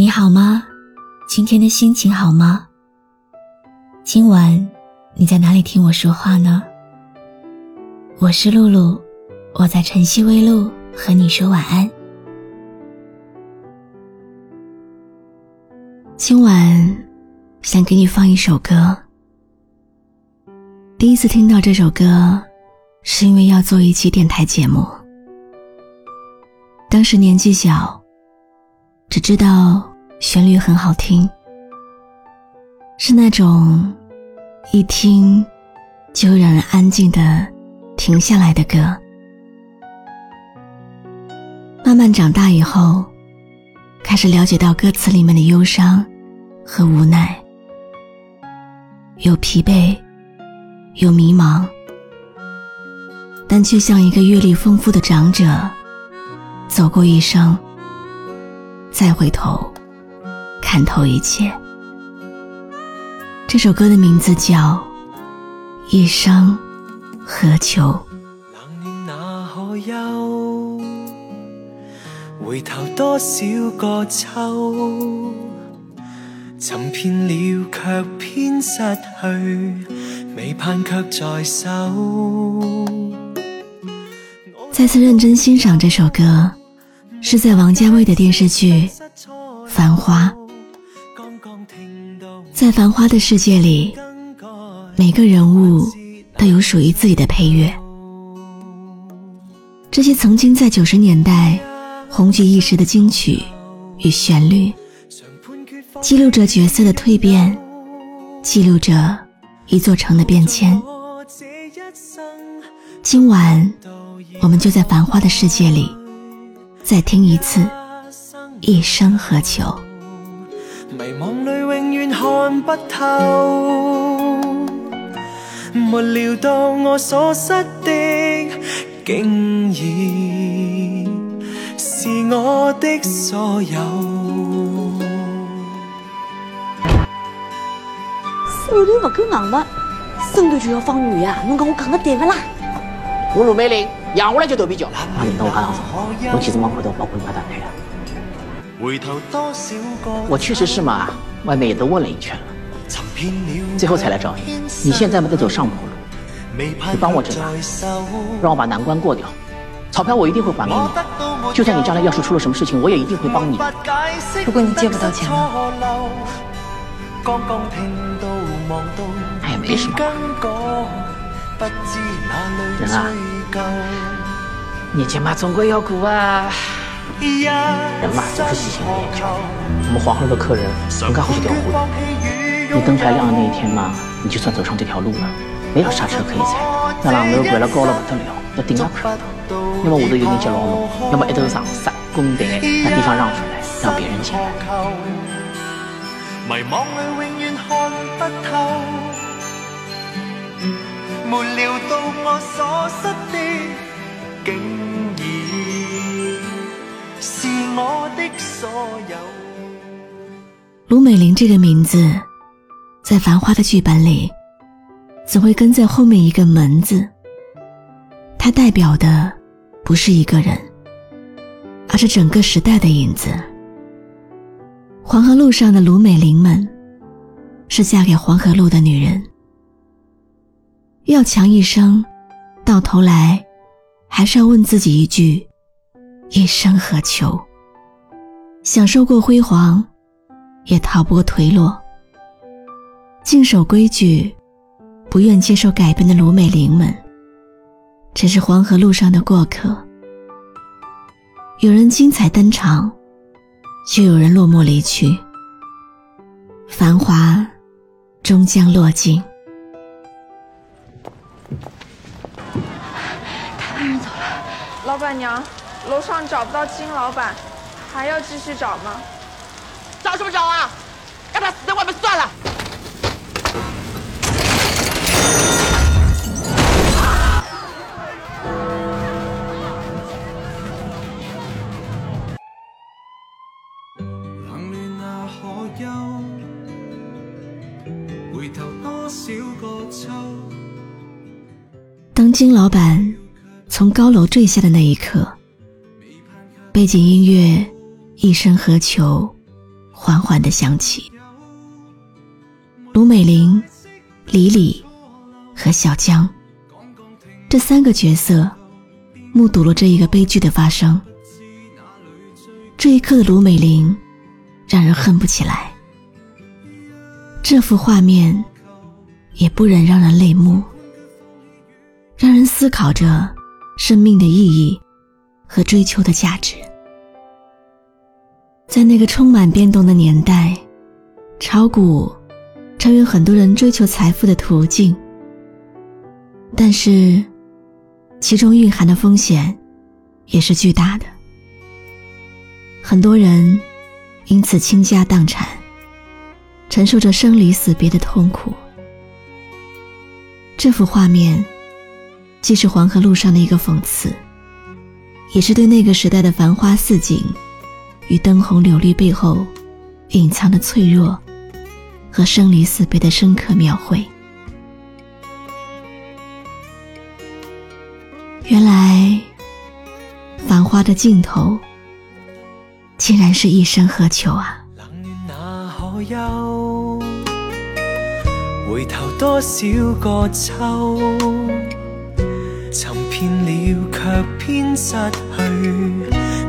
你好吗？今天的心情好吗？今晚你在哪里听我说话呢？我是露露，我在晨曦微露和你说晚安。今晚想给你放一首歌。第一次听到这首歌，是因为要做一期电台节目。当时年纪小，只知道旋律很好听，是那种一听就让人安静的停下来的歌。慢慢长大以后，开始了解到歌词里面的忧伤和无奈，有疲惫，有迷茫，但却像一个阅历丰富的长者。走过一生，再回头，看透一切。这首歌的名字叫《一生何求》。冷暖哪可休？回头多少个秋？寻遍了却偏失去，未盼却在手。再次认真欣赏这首歌。是在王家卫的电视剧《繁花》。在繁花的世界里，每个人物都有属于自己的配乐。这些曾经在九十年代红极一时的金曲与旋律，记录着角色的蜕变，记录着一座城的变迁。今晚，我们就在繁花的世界里。再听一次，一生何求？看不透，没料到我所失的，竟然是我的所有。手头不够硬嘛，生头就要放女呀，侬讲我讲的对不啦？我陆美玲。养我来就逗比较，我其实蛮回头包括你妈团队的。我确实是嘛，外面也都问了一圈了，最后才来找你。你现在没得走上坡路，你帮我这把，让我把难关过掉。钞票我一定会还给你，就算你将来要是出了什么事情，我也一定会帮你。如果你借不到钱呢？那也没什么。人啊。年节嘛，总归要过啊。人嘛，总是喜新厌旧。我们黄河路的客人应该会去调货的。你灯牌亮的那一天嘛，你就算走上这条路了，没有刹车可以踩。那浪头拐了高了不得了，要顶上看到。要么下头有人接牢侬，要么一头上刹弓带，把地方让出来，让别人进来。迷惘里永远看不透，没料到我所失的。我的所有卢美玲这个名字，在《繁花》的剧本里，总会跟在后面一个“门”字。它代表的不是一个人，而是整个时代的影子。黄河路上的卢美玲们，是嫁给黄河路的女人。要强一生，到头来。还是要问自己一句：一生何求？享受过辉煌，也逃不过颓落。静守规矩，不愿接受改变的卢美玲们，只是黄河路上的过客。有人精彩登场，就有人落寞离去。繁华，终将落尽。老板娘，楼上找不到金老板，还要继续找吗？找什么找啊？让他死在外面算了。当金老板。从高楼坠下的那一刻，背景音乐《一生何求》缓缓的响起。卢美玲、李李和小江这三个角色目睹了这一个悲剧的发生。这一刻的卢美玲让人恨不起来，这幅画面也不忍让人泪目，让人思考着生命的意义和追求的价值。在那个充满变动的年代，炒股成为很多人追求财富的途径。但是，其中蕴含的风险也是巨大的。很多人因此倾家荡产，承受着生离死别的痛苦。这幅画面既是黄河路上的一个讽刺，也是对那个时代的繁花似锦。与灯红柳绿背后隐藏的脆弱和生离死别的深刻描绘。原来，繁花的尽头，竟然是一生何求啊！冷暖哪可休回头多少个秋，寻遍了却偏失去。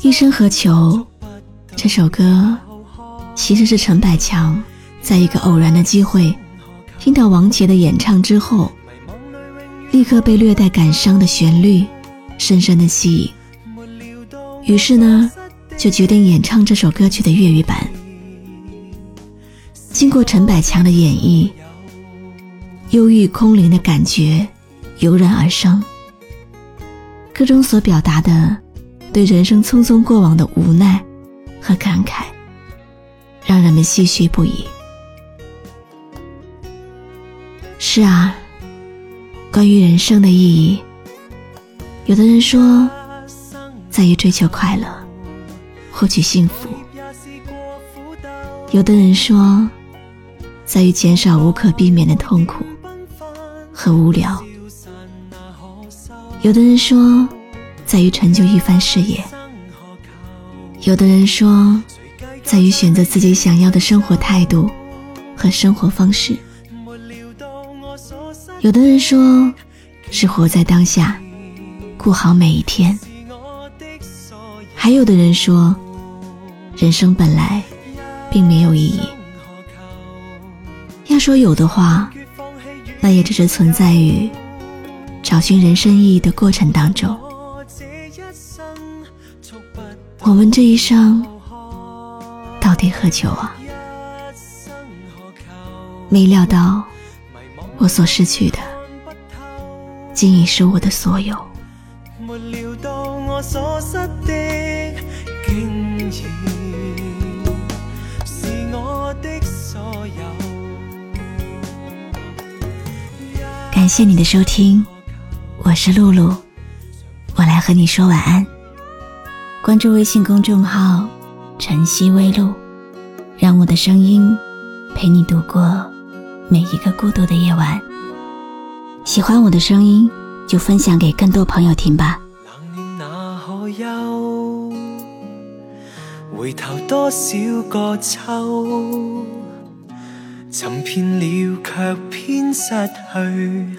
一生何求？这首歌其实是陈百强在一个偶然的机会听到王杰的演唱之后，立刻被略带感伤的旋律深深的吸引，于是呢，就决定演唱这首歌曲的粤语版。经过陈百强的演绎，忧郁空灵的感觉油然而生。歌中所表达的对人生匆匆过往的无奈和感慨，让人们唏嘘不已。是啊，关于人生的意义，有的人说在于追求快乐，获取幸福；有的人说在于减少无可避免的痛苦和无聊。有的人说，在于成就一番事业；有的人说，在于选择自己想要的生活态度和生活方式；有的人说，是活在当下，过好每一天；还有的人说，人生本来并没有意义。要说有的话，那也只是存在于。找寻人生意义的过程当中，我们这一生到底何求啊？没料到，我所失去的，竟已是我的所有。感谢你的收听。我是露露，我来和你说晚安。关注微信公众号“晨曦微露”，让我的声音陪你度过每一个孤独的夜晚。喜欢我的声音，就分享给更多朋友听吧。回头多少个秋，寻遍了却偏失去。